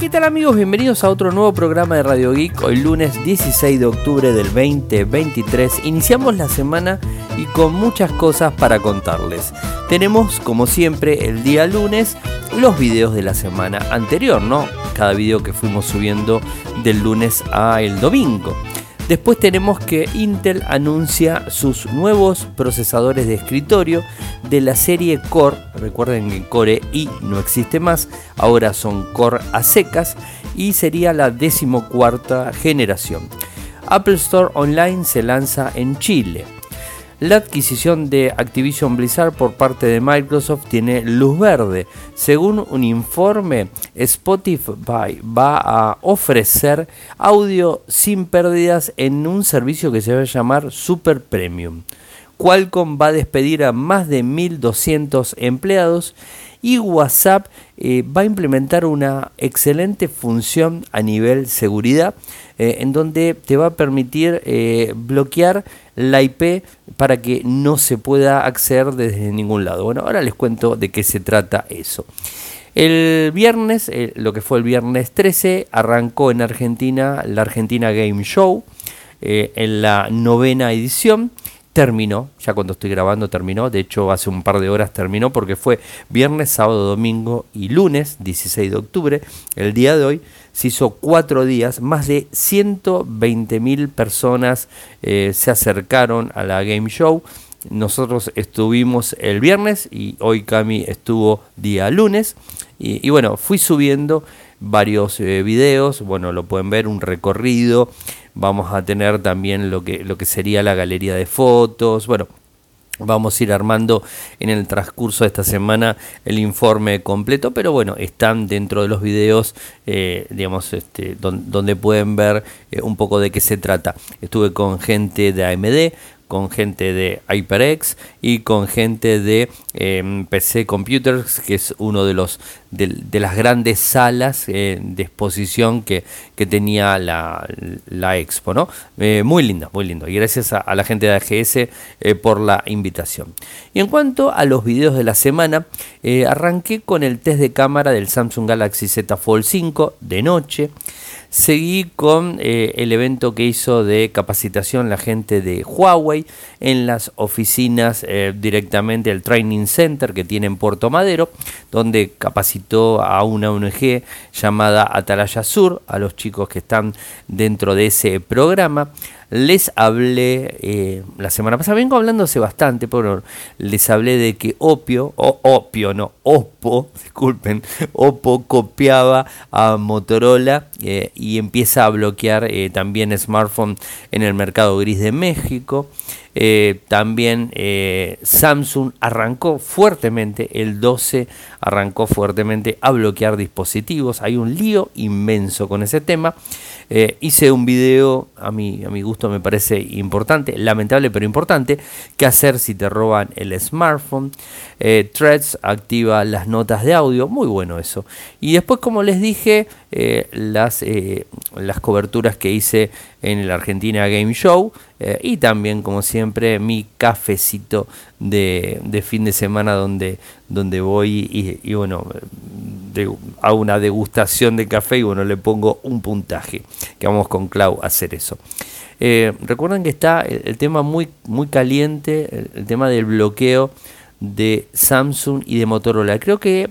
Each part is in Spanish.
¿Qué tal amigos? Bienvenidos a otro nuevo programa de Radio Geek. Hoy lunes 16 de octubre del 2023. Iniciamos la semana y con muchas cosas para contarles. Tenemos, como siempre, el día lunes los videos de la semana anterior, ¿no? Cada video que fuimos subiendo del lunes a el domingo. Después tenemos que Intel anuncia sus nuevos procesadores de escritorio de la serie Core. Recuerden que Core i no existe más, ahora son Core a secas y sería la decimocuarta generación. Apple Store Online se lanza en Chile. La adquisición de Activision Blizzard por parte de Microsoft tiene luz verde. Según un informe, Spotify va a ofrecer audio sin pérdidas en un servicio que se va a llamar Super Premium. Qualcomm va a despedir a más de 1.200 empleados y WhatsApp eh, va a implementar una excelente función a nivel seguridad eh, en donde te va a permitir eh, bloquear la IP para que no se pueda acceder desde ningún lado. Bueno, ahora les cuento de qué se trata eso. El viernes, lo que fue el viernes 13, arrancó en Argentina la Argentina Game Show en la novena edición terminó, ya cuando estoy grabando terminó, de hecho hace un par de horas terminó porque fue viernes, sábado, domingo y lunes, 16 de octubre, el día de hoy se hizo cuatro días, más de 120 mil personas eh, se acercaron a la Game Show, nosotros estuvimos el viernes y hoy Cami estuvo día lunes. Y, bueno, fui subiendo varios eh, videos, bueno, lo pueden ver, un recorrido vamos a tener también lo que, lo que sería la galería de fotos, bueno, Vamos a ir armando en el transcurso de esta semana el informe completo, pero bueno, están dentro de los videos, eh, digamos, este, donde, pueden ver eh, un poco de qué se trata. Estuve con gente de AMD, con gente de HyperX y con gente de em, PC Computers, que es uno de los de, las grandes salas eh, de exposición que, que tenía la, la, expo, ¿no? Eh, muy linda, muy lindo. Y gracias a, la gente de AGS eh, por la invitación. Y en cuanto a los videos de la semana, arranqué con el test de cámara del Samsung Galaxy Z Fold 5 de noche. Seguí con eh, el evento que hizo de capacitación la gente de Huawei en las oficinas eh, directamente el Training Center que tiene en Puerto Madero, donde capacitó a una ONG llamada Atalaya Sur, a los chicos que están dentro de ese programa. Les hablé eh, la semana pasada, vengo hablándose bastante, pero les hablé de que Opio, o Opio, no, Oppo, disculpen, Oppo copiaba a Motorola eh, y empieza a bloquear también smartphone en el mercado gris de México. También Samsung arrancó fuertemente, el 12 arrancó fuertemente a bloquear dispositivos. Hay un lío inmenso con ese tema. Eh, hice un video, a mi, a mi gusto me parece importante, lamentable pero importante, qué hacer si te roban el smartphone. Eh, Threads activa las notas de audio, muy bueno eso. Y después, como les dije, eh, las, las coberturas que hice en el Argentina Game Show y también, como siempre, mi cafecito de, de fin de semana donde, donde voy y, bueno, de, a una degustación de café y bueno, le pongo un puntaje. Que vamos con Clau a hacer eso. Eh, recuerden que está el, tema muy, muy caliente, el, tema del bloqueo de Samsung y de Motorola. Creo que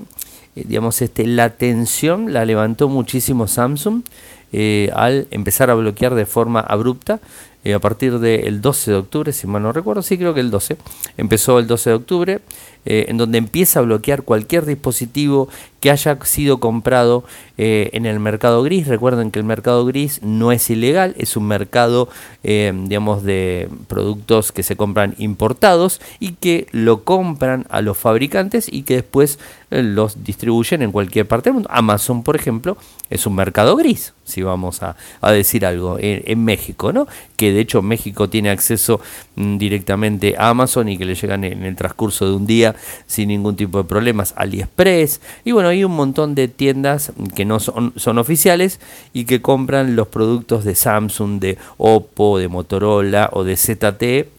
eh, digamos, este, la tensión la levantó muchísimo Samsung eh, al empezar a bloquear de forma abrupta a partir del 12 de octubre, si mal no recuerdo, sí creo que el 12, empezó el 12 de octubre, en donde empieza a bloquear cualquier dispositivo que haya sido comprado eh, en el mercado gris. Recuerden que el mercado gris no es ilegal, es un mercado, eh, digamos, de productos que se compran importados y que lo compran a los fabricantes y que después eh, los distribuyen en cualquier parte del mundo. Amazon, por ejemplo, es un mercado gris, si vamos a, decir algo, en, México, ¿no? Que de hecho México tiene acceso mm, directamente a Amazon y que le llegan en el transcurso de un día sin ningún tipo de problemas. AliExpress y bueno, hay un montón de tiendas que no son, son oficiales y que compran los productos de Samsung, de Oppo, de Motorola o de ZTE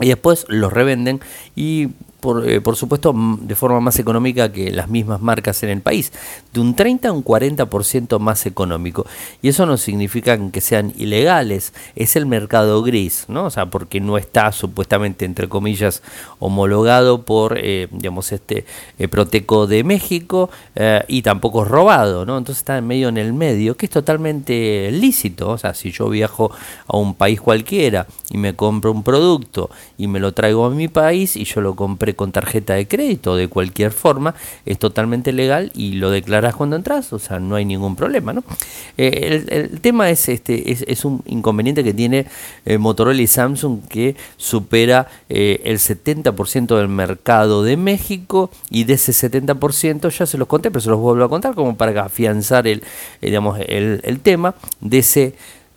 y después los revenden y por, eh, por supuesto, de forma más económica que las mismas marcas en el país, de un 30 a un 40% más económico. Y eso no significa que sean ilegales, es el mercado gris, ¿no? O sea, porque no está supuestamente, entre comillas, homologado por, eh, digamos, este eh, Proteco de México y tampoco es robado, ¿no? Entonces está en medio en el medio, que es totalmente lícito. O sea, si yo viajo a un país cualquiera y me compro un producto y me lo traigo a mi país y yo lo compré con tarjeta de crédito de cualquier forma, es totalmente legal y lo declaras cuando entras, o sea, no hay ningún problema, ¿no? Eh, el, tema es este es, un inconveniente que tiene eh, Motorola y Samsung que supera eh, el 70% del mercado de México y de ese 70% ya se los conté, pero se los vuelvo a contar como para afianzar el, digamos, el, el tema de ese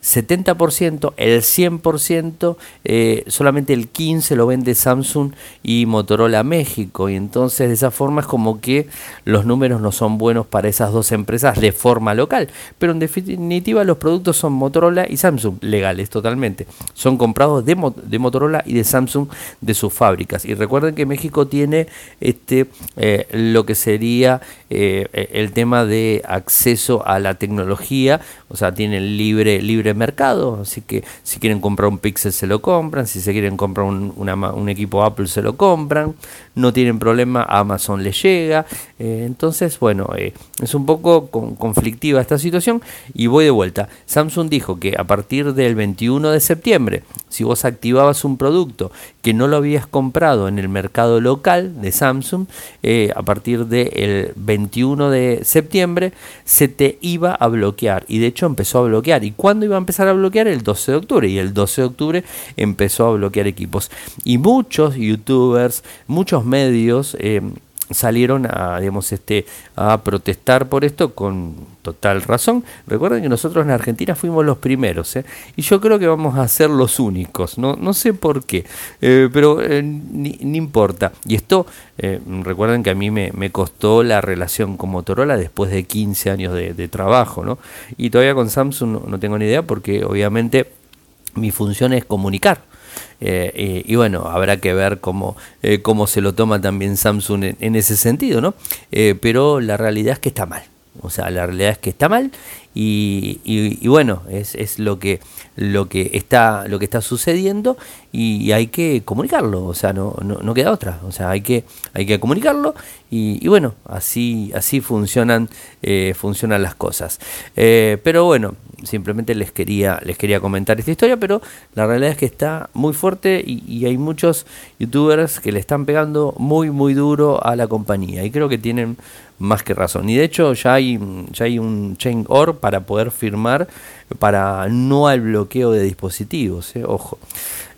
70%, el 100%, eh, solamente el 15% lo vende Samsung y Motorola México. Y entonces de esa forma es como que los números no son buenos para esas dos empresas de forma local. Pero en definitiva los productos son Motorola y Samsung, legales totalmente. Son comprados de, Motorola y de Samsung de sus fábricas. Y recuerden que México tiene este, eh, lo que sería eh, el tema de acceso a la tecnología, o sea, tienen libre, libre mercado, así que si quieren comprar un Pixel se lo compran, si se quieren comprar un, equipo Apple se lo compran, no tienen problema, Amazon les llega, eh, entonces bueno, eh, es un poco conflictiva esta situación. Y voy de vuelta. Samsung dijo que a partir del 21 de septiembre, si vos activabas un producto que no lo habías comprado en el mercado local de Samsung, eh, a partir del 21 de septiembre se te iba a bloquear. Y de hecho empezó a bloquear. ¿Y cuándo iba empezar a bloquear? El 12 de octubre y el 12 de octubre empezó a bloquear equipos. Y muchos youtubers, muchos medios... Eh, salieron a, digamos, este, a protestar por esto con total razón. Recuerden que nosotros en Argentina fuimos los primeros, ¿eh? y yo creo que vamos a ser los únicos, no, no sé por qué, eh, pero eh, ni, importa. Y esto, recuerden que a mí me, me, costó la relación con Motorola después de 15 años de, trabajo, ¿no? Y todavía con Samsung no tengo ni idea porque obviamente mi función es comunicar. Eh, y, bueno, habrá que ver cómo, eh, cómo se lo toma también Samsung en, ese sentido, ¿no? Eh, pero la realidad es que está mal. O sea, la realidad es que está mal y, y, bueno, es, es, lo que lo que está lo que está sucediendo y, hay que comunicarlo, o sea, no, no, no, queda otra, o sea, hay que hay que comunicarlo y, bueno, así así funcionan funcionan las cosas. pero bueno, simplemente les quería, les quería comentar esta historia, pero la realidad es que está muy fuerte y, hay muchos youtubers que le están pegando muy, muy duro a la compañía y creo que tienen más que razón. Y de hecho ya hay, ya hay un chain OR para poder firmar para no al bloqueo de dispositivos, ¿eh? ojo.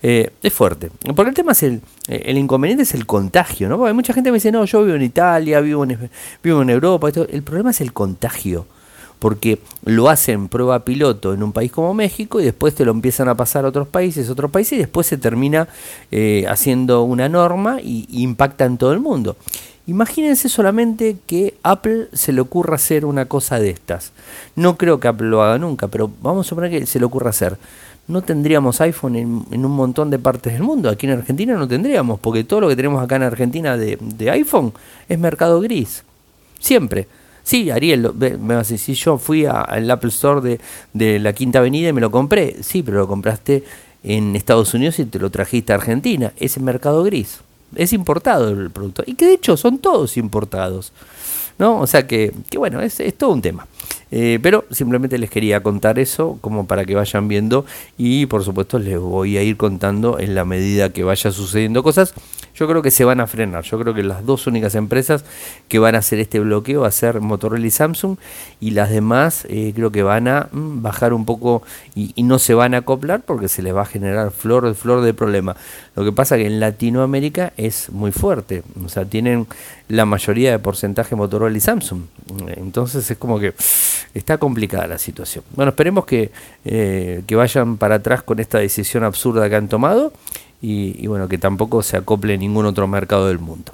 Eh, es fuerte. Porque el tema es el, el inconveniente es el contagio, ¿no? Porque mucha gente me dice, no, yo vivo en Italia, vivo en, vivo en Europa. El problema es el contagio porque lo hacen prueba piloto en un país como México y después te lo empiezan a pasar a otros países, otros países y después se termina eh, haciendo una norma y, impacta en todo el mundo. Imagínense solamente que Apple se le ocurra hacer una cosa de estas. No creo que Apple lo haga nunca, pero vamos a suponer que se le ocurra hacer. No tendríamos iPhone en, un montón de partes del mundo. Aquí en Argentina no tendríamos, porque todo lo que tenemos acá en Argentina de, de iPhone es mercado gris. Siempre. Sí, Ariel, me va a decir, yo fui al Apple Store de, de, la Quinta Avenida y me lo compré, sí, pero lo compraste en Estados Unidos y te lo trajiste a Argentina, es el mercado gris, es importado el producto, y que de hecho son todos importados, ¿no? O sea que, que bueno, es, es todo un tema. Eh, pero simplemente les quería contar eso como para que vayan viendo y por supuesto les voy a ir contando en la medida que vaya sucediendo cosas. Yo creo que se van a frenar. Yo creo que las dos únicas empresas que van a hacer este bloqueo va a ser Motorola y Samsung y las demás eh, creo que van a mm, bajar un poco y, no se van a acoplar porque se les va a generar flor, flor de problema. Lo que pasa que en Latinoamérica es muy fuerte. O sea, tienen la mayoría de porcentaje Motorola y Samsung. Entonces es como que está complicada la situación. Bueno, esperemos que, eh, que vayan para atrás con esta decisión absurda que han tomado y, bueno, que tampoco se acople ningún otro mercado del mundo.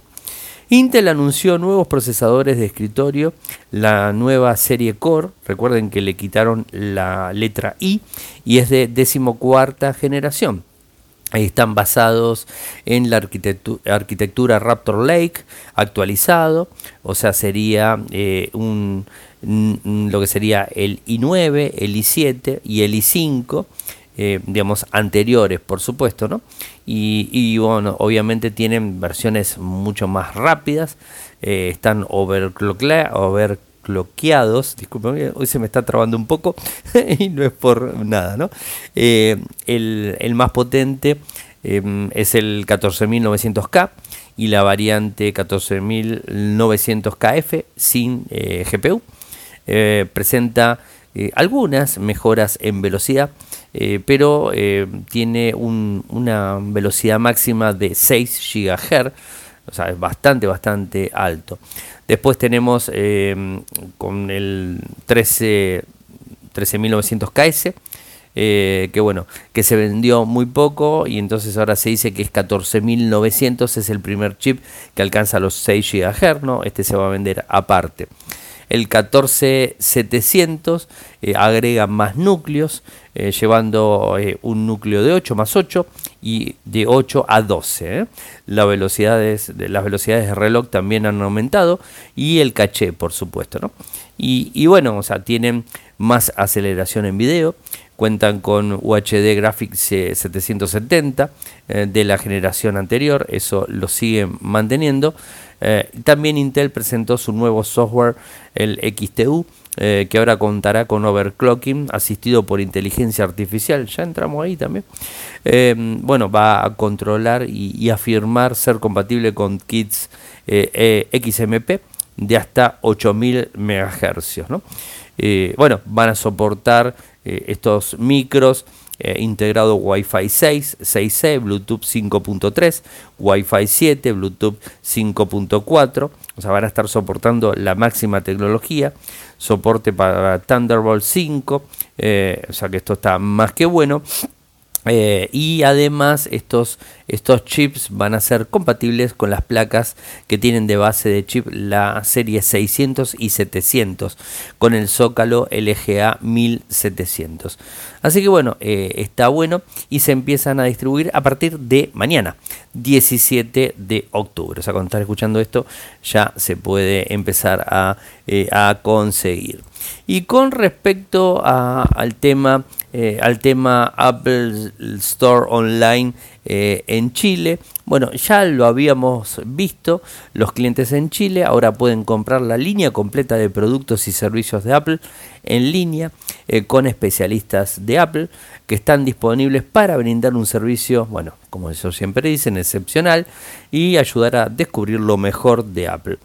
Intel anunció nuevos procesadores de escritorio, la nueva serie Core, recuerden que le quitaron la letra I y es de decimocuarta generación. Están basados en la arquitectura, Raptor Lake actualizado, o sea, sería eh, un, lo que sería el i9, el i7 y el i5, eh, digamos, anteriores, por supuesto, ¿no? Y, bueno, obviamente tienen versiones mucho más rápidas, eh, están overclockados, disculpen, hoy se me está trabando un poco y no es por nada, ¿no? Eh, el, más potente em, es el 14900K y la variante 14900KF sin GPU. presenta algunas mejoras en velocidad eh, pero eh, tiene una velocidad máxima de 6 GHz, o sea, es bastante, bastante alto. Después tenemos eh, con el 13, 13900KS, que bueno, que se vendió muy poco y entonces ahora se dice que es 14900, es el primer chip que alcanza los 6 GHz, ¿no? Este se va a vender aparte. El 14700 eh, agrega más núcleos, eh, llevando eh, un núcleo de 8 más 8 y de 8 a 12. Las, velocidades, de, las velocidades de reloj también han aumentado y el caché, por supuesto. ¿no? Y, y bueno, o sea, tienen más aceleración en video, cuentan con UHD Graphics 770 de la generación anterior, eso lo siguen manteniendo. Eh, también Intel presentó su nuevo software, el XTU, eh, que ahora contará con overclocking asistido por inteligencia artificial. Ya entramos ahí también. Eh, bueno, va a controlar y, afirmar ser compatible con kits XMP de hasta 8000 MHz. bueno, van a soportar estos micros eh, integrado Wi-Fi 6, 6C, Bluetooth 5.3, Wi-Fi 7, Bluetooth 5.4, o sea, van a estar soportando la máxima tecnología, soporte para Thunderbolt 5, eh, o sea que esto está más que bueno. Eh, y además estos, estos chips van a ser compatibles con las placas que tienen de base de chip la serie 600 y 700 con el Zócalo LGA 1700. Así que bueno, eh, está bueno y se empiezan a distribuir a partir de mañana, 17 de octubre. O sea, cuando estás escuchando esto ya se puede empezar a, eh, a conseguir. Y con respecto al tema eh, al tema Apple Store Online eh, en Chile. Bueno, ya lo habíamos visto, los clientes en Chile ahora pueden comprar la línea completa de productos y servicios de Apple en línea eh, con especialistas de Apple que están disponibles para brindar un servicio, bueno, como eso siempre dicen, excepcional y ayudar a descubrir lo mejor de Apple.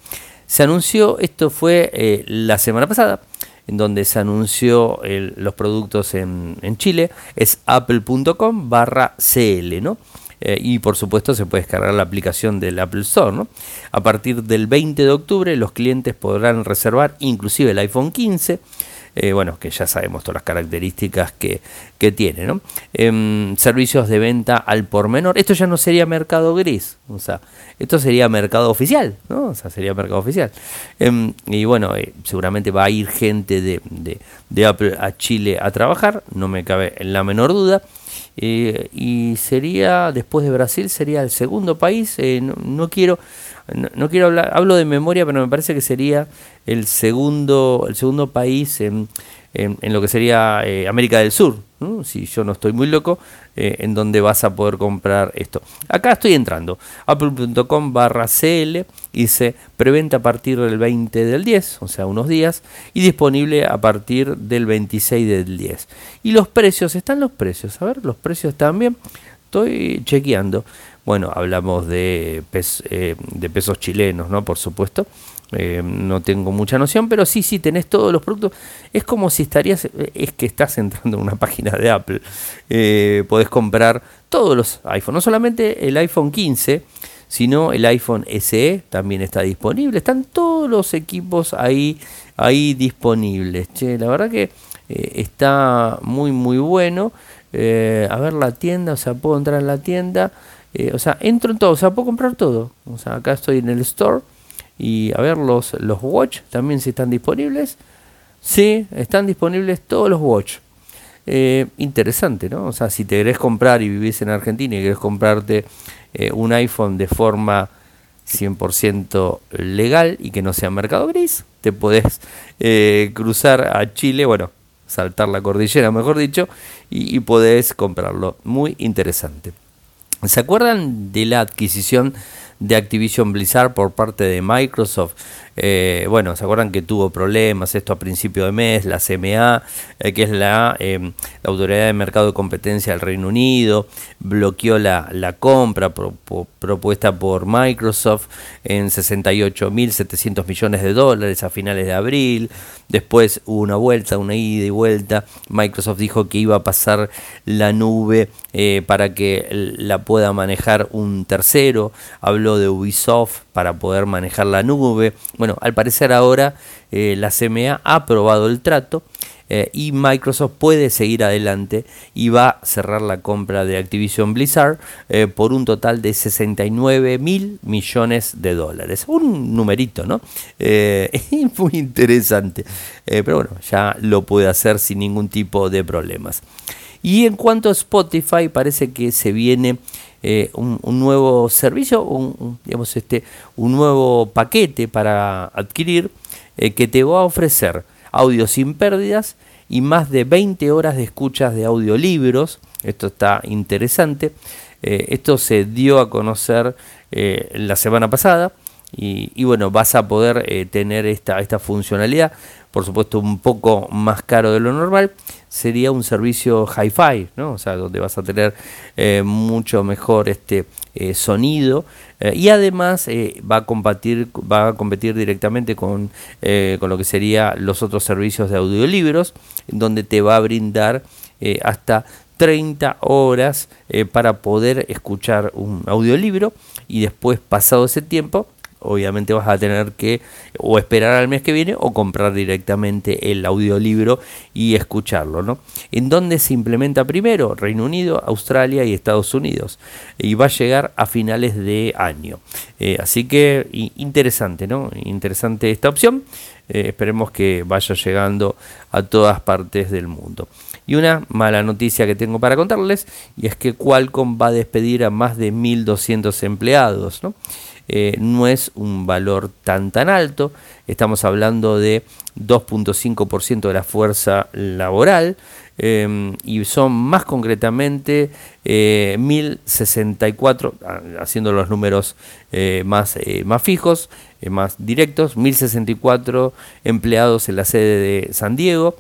Se anunció, esto fue la semana pasada, en donde se anunció los productos en, Chile, es apple.com barra CL, ¿no? Eh, y por supuesto se puede descargar la aplicación del Apple Store. ¿no? A partir del 20 de octubre los clientes podrán reservar inclusive el iPhone 15 eh, bueno, que ya sabemos todas las características que, tiene, ¿no? Em, servicios de venta al por menor, esto ya no sería mercado gris, o sea, esto sería mercado oficial, ¿no? O sea, sería mercado oficial. Em, y bueno, eh, seguramente va a ir gente de, de, Apple a Chile a trabajar, no me cabe en la menor duda. Eh, y sería, después de Brasil, sería el segundo país, no quiero no, quiero hablar, hablo de memoria, pero me parece que sería el segundo, el segundo país en, en, lo que sería eh, América del Sur, si yo no estoy muy loco, eh, en donde vas a poder comprar esto. Acá estoy entrando, apple.com barra CL, dice preventa a partir del 20 del 10, o sea, unos días, y disponible a partir del 26 del 10. Y los precios, están los precios, a ver, los precios también, estoy chequeando. Bueno, hablamos de, eh, de pesos chilenos, ¿no? Por supuesto. Eh, no tengo mucha noción, pero sí, sí, tenés todos los productos. Es como si estarías, es que estás entrando en una página de Apple. Eh, podés comprar todos los iPhones, no solamente el iPhone 15, sino el iPhone SE también está disponible. Están todos los equipos ahí, ahí disponibles. Che, la verdad que está muy, muy bueno. a ver la tienda, o sea, puedo entrar en la tienda. Eh, o sea, entro en todo, o sea, puedo comprar todo. O sea, acá estoy en el store y a ver los, los watch también si están disponibles. Sí, están disponibles todos los watch. eh, interesante, ¿no? O sea, si te querés comprar y vivís en Argentina y querés comprarte eh, un iPhone de forma 100% legal y que no sea mercado gris, te podés eh, cruzar a Chile, bueno, saltar la cordillera, mejor dicho, y, y podés comprarlo. Muy interesante. ¿Se acuerdan de la adquisición de Activision Blizzard por parte de Microsoft? Eh, bueno, ¿se acuerdan que tuvo problemas esto a principio de mes? La CMA, eh, que es la, em, la, Autoridad de Mercado de Competencia del Reino Unido, bloqueó la, la compra propuesta por Microsoft en 68.700 millones de dólares a finales de abril. Después hubo una vuelta, una ida y vuelta. Microsoft dijo que iba a pasar la nube eh, para que la pueda manejar un tercero. Habló de Ubisoft para poder manejar la nube. Bueno, al parecer ahora eh, la CMA ha aprobado el trato eh, y Microsoft puede seguir adelante y va a cerrar la compra de Activision Blizzard eh, por un total de 69 mil millones de dólares. Un numerito, ¿no? muy interesante. pero bueno, ya lo puede hacer sin ningún tipo de problemas. Y en cuanto a Spotify, parece que se viene eh, un, nuevo servicio, un, digamos este, un nuevo paquete para adquirir eh, que te va a ofrecer audio sin pérdidas y más de 20 horas de escuchas de audiolibros. Esto está interesante. Eh, esto se dio a conocer la semana pasada y, y, bueno, vas a poder tener esta, esta funcionalidad por supuesto un poco más caro de lo normal, sería un servicio hi-fi, ¿no? O sea, donde vas a tener eh, mucho mejor este eh, sonido eh, y además va a competir va a competir directamente con, con lo que sería los otros servicios de audiolibros, donde te va a brindar hasta 30 horas para poder escuchar un audiolibro y después pasado ese tiempo obviamente vas a tener que o esperar al mes que viene o comprar directamente el audiolibro y escucharlo, ¿no? ¿En dónde se implementa primero? Reino Unido, Australia y Estados Unidos. Y va a llegar a finales de año. Eh, así que interesante, ¿no? Interesante esta opción. Eh, esperemos que vaya llegando a todas partes del mundo. Y una mala noticia que tengo para contarles, y es que Qualcomm va a despedir a más de 1.200 empleados, ¿no? Eh, no es un valor tan tan alto, estamos hablando de 2.5% de la fuerza laboral em, y son más concretamente 1064, eh, ah, haciendo los números eh, más, más fijos, más directos, 1064 empleados en la sede de San Diego.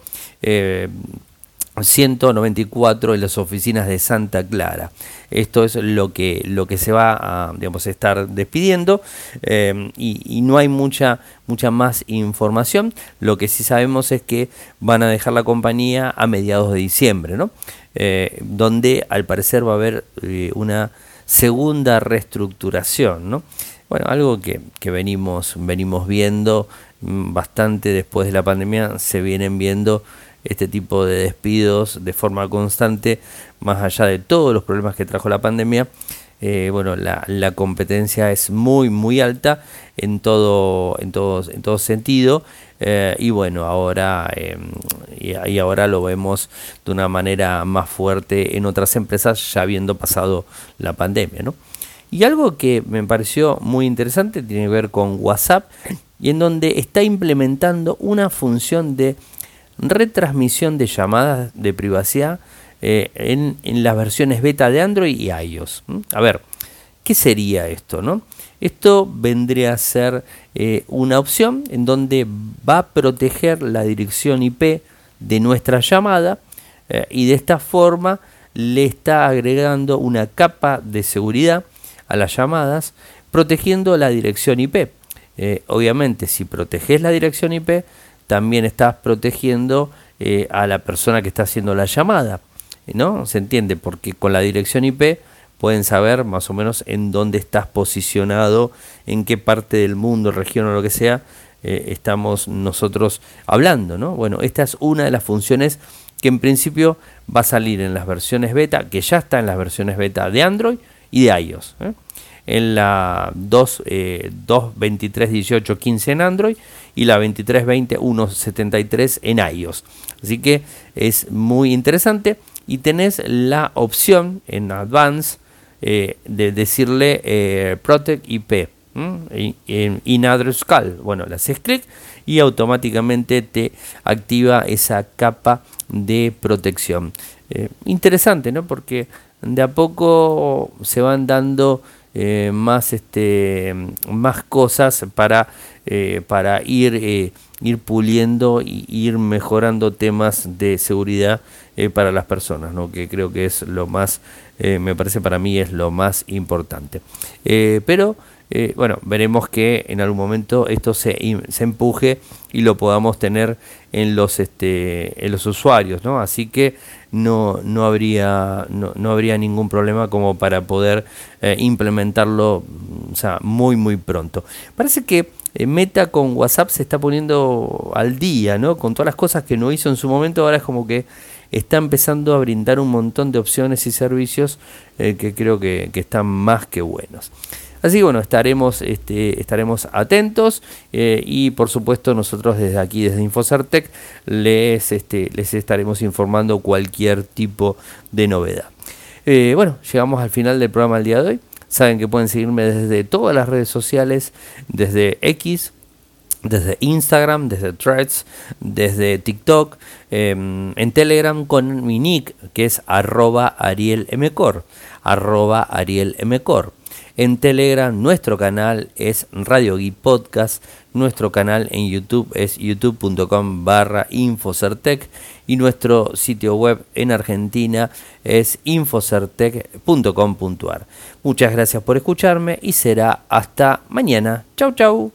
194 en las oficinas de Santa Clara. Esto es lo que, lo que se va a estar despidiendo eh, y, no hay mucha, mucha más información. Lo que sí sabemos es que van a dejar la compañía a mediados de diciembre, ¿no? Eh, donde al parecer va a haber eh, una segunda reestructuración. ¿no? Bueno, algo que, que venimos, venimos viendo mm, bastante después de la pandemia, se vienen viendo este tipo de despidos de forma constante, más allá de todos los problemas que trajo la pandemia. Eh, bueno, la, la, competencia es muy, muy alta en todo, en todo, en todo sentido. Eh, y bueno, ahora, eh, y, ahora lo vemos de una manera más fuerte en otras empresas, ya habiendo pasado la pandemia. ¿no? Y algo que me pareció muy interesante tiene que ver con WhatsApp, y en donde está implementando una función de retransmisión de llamadas de privacidad eh, en, las versiones beta de Android y iOS. A ver, ¿qué sería esto? No? Esto vendría a ser eh, una opción en donde va a proteger la dirección IP de nuestra llamada eh, y de esta forma le está agregando una capa de seguridad a las llamadas protegiendo la dirección IP. obviamente si proteges la dirección IP también estás protegiendo eh, a la persona que está haciendo la llamada. ¿No? ¿Se entiende? Porque con la dirección IP pueden saber más o menos en dónde estás posicionado, en qué parte del mundo, región o lo que sea, eh, estamos nosotros hablando, ¿no? Bueno, esta es una de las funciones que en principio va a salir en las versiones beta, que ya está en las versiones beta de Android y de iOS. ¿eh? En la 2, eh, 2.23.18.15 en Android y la 23.20.1.73 en iOS. Así que es muy interesante y tenés la opción en Advance eh, de decirle eh, Protect IP en in address call. Bueno, le haces clic y automáticamente te activa esa capa de protección. Eh, interesante, ¿no? Porque de a poco se van dando eh, más, este, más cosas para, eh, para ir, ir puliendo y ir mejorando temas de seguridad para las personas, ¿no? que creo que es lo más, me parece para mí es lo más importante. pero eh, bueno, veremos que en algún momento esto se, se, empuje y lo podamos tener en los, este, en los usuarios, ¿no? Así que no, no, habría, no, habría ningún problema como para poder eh, implementarlo o sea, muy, muy pronto. Parece que eh, Meta con WhatsApp se está poniendo al día, ¿no? Con todas las cosas que no hizo en su momento, ahora es como que está empezando a brindar un montón de opciones y servicios que creo que, que están más que buenos. Así que bueno, estaremos, este, estaremos atentos eh, y por supuesto nosotros desde aquí, desde Infocertec, les, este, les estaremos informando cualquier tipo de novedad. Eh, bueno, llegamos al final del programa del día de hoy. Saben que pueden seguirme desde todas las redes sociales, desde X, desde Instagram, desde Threads, desde TikTok, em, en Telegram con mi nick que es arroba arielmcor, arroba arielmcor. En Telegram nuestro canal es Radio Geek Podcast, nuestro canal en YouTube es youtube.com barra Infocertec y nuestro sitio web en Argentina es infocertec.com.ar. Muchas gracias por escucharme y será hasta mañana. Chau chau.